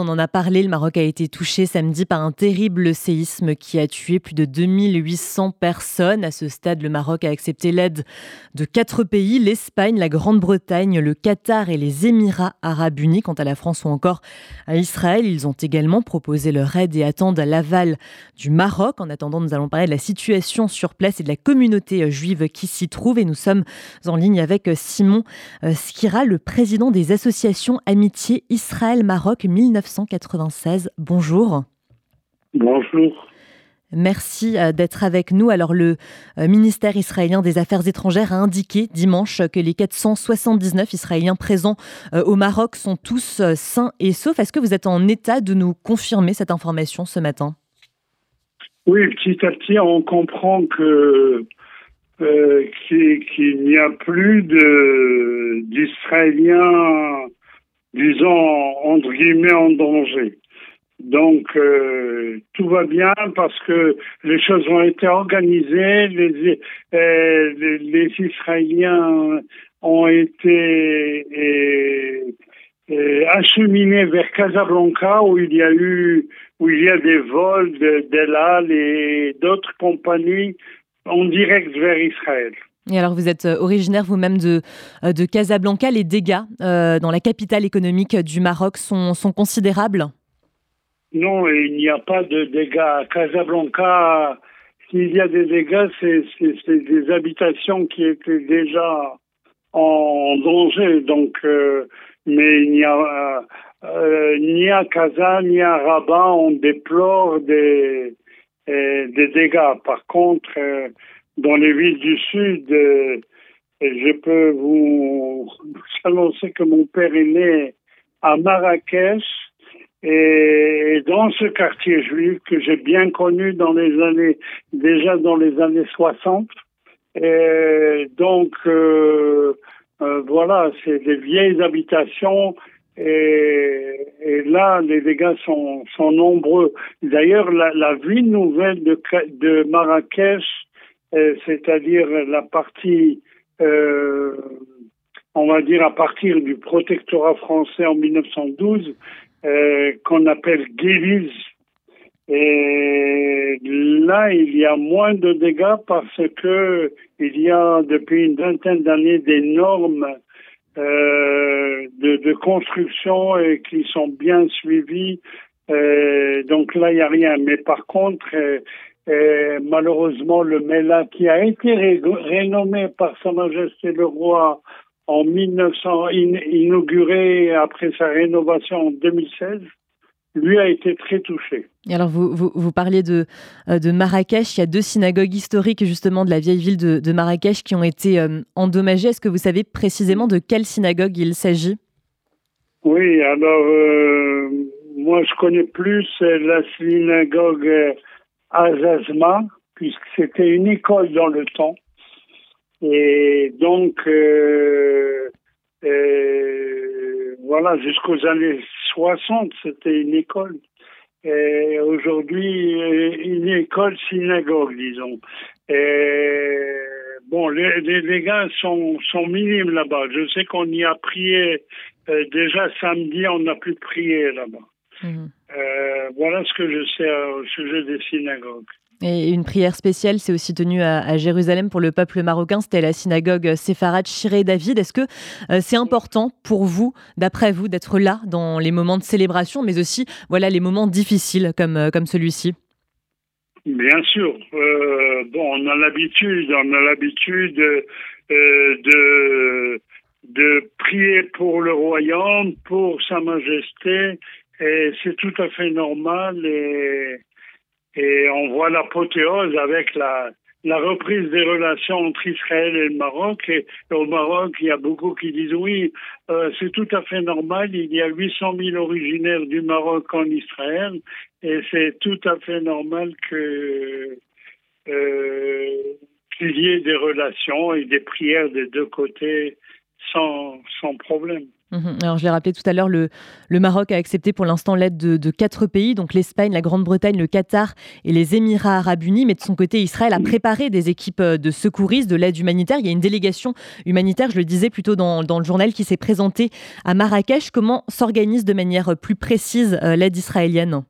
On en a parlé, le Maroc a été touché samedi par un terrible séisme qui a tué plus de 2800 personnes. À ce stade, le Maroc a accepté l'aide de quatre pays, l'Espagne, la Grande-Bretagne, le Qatar et les Émirats arabes unis. Quant à la France ou encore à Israël, ils ont également proposé leur aide et attendent l'aval du Maroc. En attendant, nous allons parler de la situation sur place et de la communauté juive qui s'y trouve. Et nous sommes en ligne avec Simon Skira, le président des associations Amitié Israël-Maroc 19 1996. Bonjour. Bonjour. Merci euh, d'être avec nous. Alors, le euh, ministère israélien des Affaires étrangères a indiqué dimanche que les 479 Israéliens présents euh, au Maroc sont tous sains et saufs. Est-ce que vous êtes en état de nous confirmer cette information ce matin? Oui, petit à petit, on comprend que qu'il n'y a plus d'Israéliens disons, entre guillemets, en danger. Donc, euh, tout va bien parce que les choses ont été organisées, les, euh, Israéliens ont été euh, acheminés vers Casablanca où il y a eu, où il y a des vols d'Elal et d'autres compagnies en direct vers Israël. Et alors, vous êtes euh, originaire vous-même de, euh, de Casablanca. Les dégâts euh, dans la capitale économique du Maroc sont, sont considérables? Non, il n'y a pas de dégâts. À Casablanca, s'il y a des dégâts, c'est des habitations qui étaient déjà en danger. Donc, mais il n'y a ni à Casa ni à Rabat, on déplore des, des dégâts. Par contre, dans les villes du Sud, euh, je peux vous annoncer que mon père est né à Marrakech et dans ce quartier juif que j'ai bien connu dans les années, déjà dans les années 60. Et donc, euh, euh, voilà, c'est des vieilles habitations et, là, les dégâts sont, nombreux. D'ailleurs, la, ville nouvelle de, Marrakech c'est-à-dire la partie, euh, on va dire à partir du protectorat français en 1912, euh, qu'on appelle Guévise. Et là, il y a moins de dégâts parce que il y a depuis une vingtaine d'années des normes euh, de, construction qui sont bien suivies. Euh, donc là, il n'y a rien. Mais par contre, euh, et malheureusement, le MELA, qui a été rénommé par Sa Majesté le Roi en 1900, inauguré après sa rénovation en 2016, lui a été très touché. Et alors, vous, vous, vous parliez de, euh, de Marrakech. Il y a deux synagogues historiques, justement, de la vieille ville de, de Marrakech qui ont été euh, endommagées. Est-ce que vous savez précisément de quelle synagogue il s'agit? Oui, alors, euh, moi, je connais plus la synagogue Azazma, puisque c'était une école dans le temps. Et donc, euh, euh, voilà, jusqu'aux années 60, c'était une école. Et aujourd'hui, une école synagogue, disons. Et bon, les, les dégâts sont, sont minimes là-bas. Je sais qu'on y a prié euh, déjà samedi, on n'a plus prié là-bas. Mhm. Euh, voilà ce que je sais au sujet des synagogues. Et une prière spéciale s'est aussi tenue à, Jérusalem pour le peuple marocain. C'était la synagogue séfarade Shiré David. Est-ce que euh, c'est important pour vous, d'après vous, d'être là dans les moments de célébration, mais aussi voilà les moments difficiles comme, euh, comme celui-ci? Bien sûr. bon, on a l'habitude, on a l'habitude de de prier pour le royaume, pour Sa Majesté, et c'est tout à fait normal et, et on voit l'apothéose avec la, la reprise des relations entre Israël et le Maroc. Et, au Maroc, il y a beaucoup qui disent oui, euh, c'est tout à fait normal. Il y a 800 000 originaires du Maroc en Israël et c'est tout à fait normal que euh, qu'il y ait des relations et des prières des deux côtés sans, sans problème. Mhm. Alors, je l'ai rappelé tout à l'heure, le, le, Maroc a accepté pour l'instant l'aide de, quatre pays, donc l'Espagne, la Grande-Bretagne, le Qatar et les Émirats arabes unis. Mais de son côté, Israël a préparé des équipes euh, de secouristes, de l'aide humanitaire. Il y a une délégation humanitaire, je le disais plutôt dans, dans le journal, qui s'est présentée à Marrakech. Comment s'organise de manière plus précise euh, l'aide israélienne?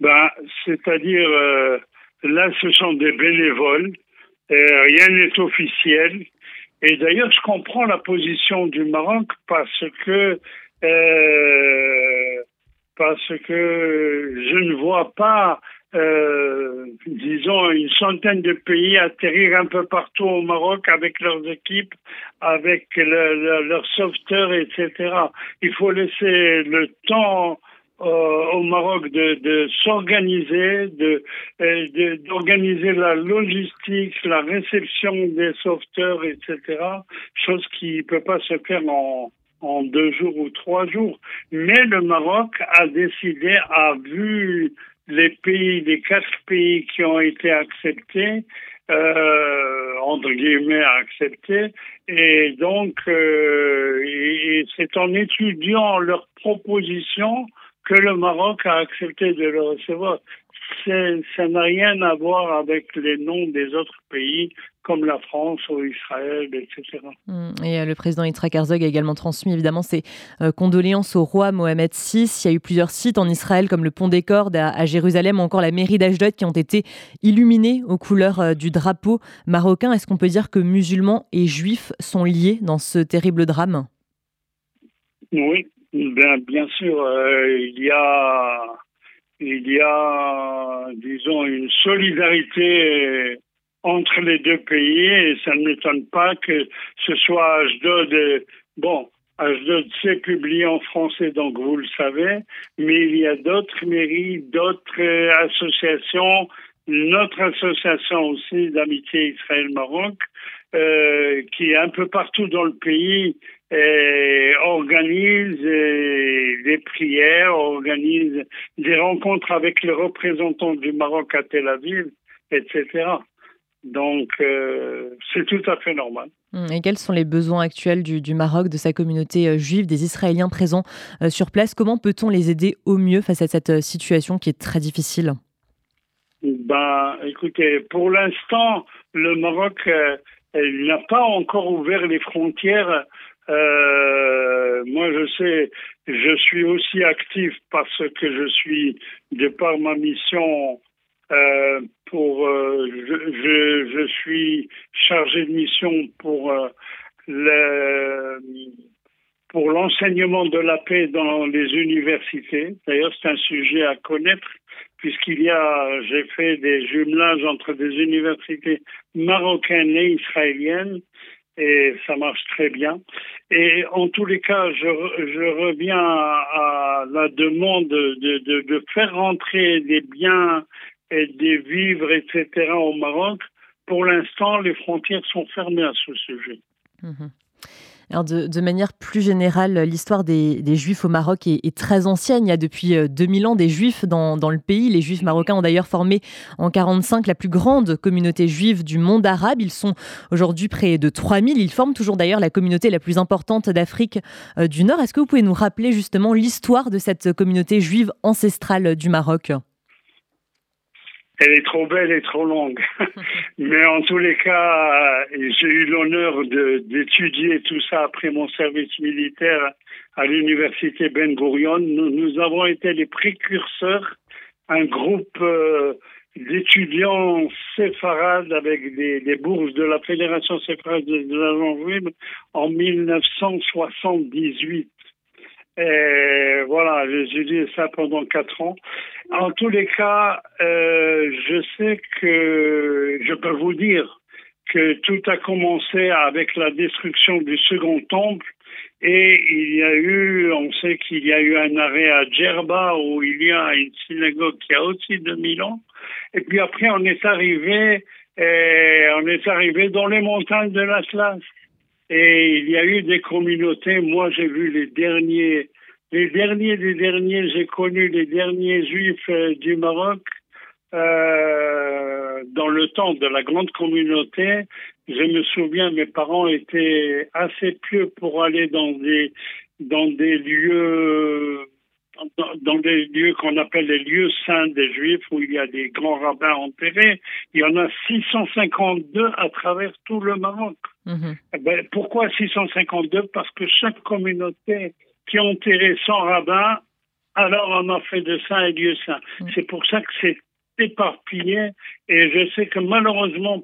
Ben, C'est-à-dire, euh, là, ce sont des bénévoles. rien n'est officiel. Et d'ailleurs, je comprends la position du Maroc parce que euh, parce que je ne vois pas, euh, disons, une centaine de pays atterrir un peu partout au Maroc avec leurs équipes, avec leurs sauveteurs, etc. Il faut laisser le temps au Maroc de, de s'organiser, de, euh, d'organiser la logistique, la réception des sauveteurs, etc. Chose qui ne peut pas se faire en, en deux jours ou trois jours. Mais le Maroc a décidé, a vu les pays, les quatre pays qui ont été acceptés, euh, entre guillemets acceptés, et donc euh, c'est en étudiant leurs propositions que le Maroc a accepté de le recevoir. Ça n'a rien à voir avec les noms des autres pays comme la France ou Israël, etc. Et euh, le président Yitzhak Herzog a également transmis évidemment ses euh, condoléances au roi Mohamed VI. Il y a eu plusieurs sites en Israël comme le pont des Cordes à, Jérusalem ou encore la mairie d'Ashdod qui ont été illuminés aux couleurs euh, du drapeau marocain. Est-ce qu'on peut dire que musulmans et juifs sont liés dans ce terrible drame? Oui, Bien, bien sûr, euh, il y a, il y a, disons, une solidarité entre les deux pays et ça ne m'étonne pas que ce soit Ashdod. Bon, Ashdod c'est publié en français, donc vous le savez, mais il y a d'autres mairies, d'autres euh, associations, notre association aussi d'amitié Israël-Maroc, euh, qui est un peu partout dans le pays et organise des prières, organise des rencontres avec les représentants du Maroc à Tel Aviv, etc. Donc, euh, c'est tout à fait normal. Hum, et quels sont les besoins actuels du, Maroc, de sa communauté euh, juive, des Israéliens présents euh, sur place? Comment peut-on les aider au mieux face à cette situation qui est très difficile? Ben, écoutez, pour l'instant, le Maroc n'a pas encore ouvert les frontières euh, moi, je sais, je suis aussi actif parce que je suis, de par ma mission, euh, pour, euh, je, je, suis chargé de mission pour euh, le, pour l'enseignement de la paix dans les universités. D'ailleurs, c'est un sujet à connaître puisqu'il y a, j'ai fait des jumelages entre des universités marocaines et israéliennes et ça marche très bien. Et en tous les cas, je, reviens à, la demande de, faire rentrer des biens et des vivres, etc. au Maroc. Pour l'instant, les frontières sont fermées à ce sujet. Mmh de, manière plus générale, l'histoire des, Juifs au Maroc est, très ancienne. Il y a depuis 2000 euh, ans des Juifs dans, le pays. Les Juifs marocains ont d'ailleurs formé en 1945 la plus grande communauté juive du monde arabe. Ils sont aujourd'hui près de 3000. Ils forment toujours d'ailleurs la communauté la plus importante d'Afrique euh, du Nord. Est-ce que vous pouvez nous rappeler justement l'histoire de cette communauté juive ancestrale du Maroc? Elle est trop belle et trop longue. Mais en tous les cas, j'ai eu l'honneur d'étudier tout ça après mon service militaire à l'université Ben Gurion. Nous, avons été les précurseurs, un groupe euh, d'étudiants séfarades avec des, bourses de la Fédération séfarade de la en 1978. Et voilà, j'ai étudié ça pendant quatre ans. En tous les cas, euh, je sais que je peux vous dire que tout a commencé avec la destruction du second temple et il y a eu, on sait qu'il y a eu un arrêt à Djerba où il y a une synagogue qui a aussi 2000 ans. Et puis après, on est arrivé, et on est arrivé dans les montagnes de l'Atlas. Et il y a eu des communautés. Moi, j'ai vu les derniers, les derniers des derniers. J'ai connu les derniers juifs euh, du Maroc euh, dans le temps de la grande communauté. je me souviens, mes parents étaient assez pieux pour aller dans des dans des lieux dans, des lieux qu'on appelle les lieux saints des Juifs, où il y a des grands rabbins enterrés. Il y en a 652 à travers tout le Maroc. Mhm. Eh ben, pourquoi 652 Parce que chaque communauté qui a enterré son rabbin, alors on a fait de saints et lieux saints. Mhm. C'est pour ça que c'est éparpillé. Et je sais que malheureusement,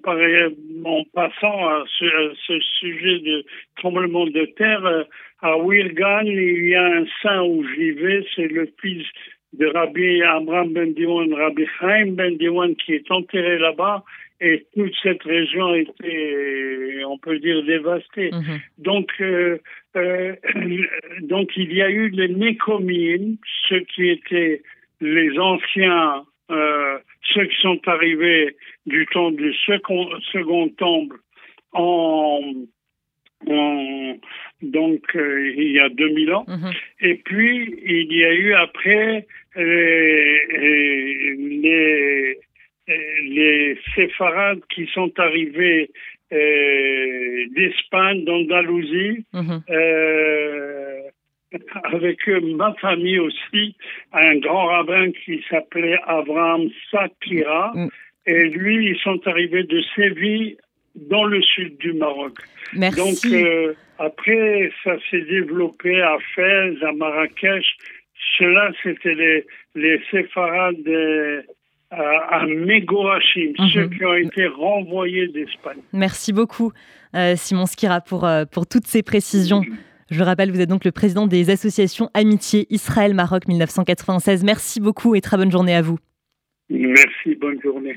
en passant à ce, sujet de tremblement de terre, euh, à Wilgan, il y a un saint où j'y vais, c'est le fils de Rabbi Abraham Ben Diwan, Rabbi Chaim Ben Diwan, qui est enterré là-bas. Et toute cette région a été, on peut dire, dévastée. Mhm. Donc, euh, euh, donc, il y a eu les Nécomines, ceux qui étaient les anciens euh, ceux qui sont arrivés du temps du second, second temple en, donc euh, il y a 2000 ans. Mhm. Et puis il y a eu après euh, les, les, séfarades qui sont arrivés d'Espagne, d'Andalousie. Mhm avec ma famille aussi, un grand rabbin qui s'appelait Abraham Sakira. Mm. Et lui, ils sont arrivés de Séville dans le sud du Maroc. Merci. Donc, euh, après, ça s'est développé à Fès, à Marrakech. Cela, c'était les, les séfarades à, à Megoachim, mhm. ceux qui ont été renvoyés d'Espagne. Merci beaucoup, euh, Simon Skira, pour, euh, pour toutes ces précisions. Je rappelle, vous êtes donc le président des associations Amitié Israël-Maroc 1996. Merci beaucoup et très bonne journée à vous. Merci, bonne journée.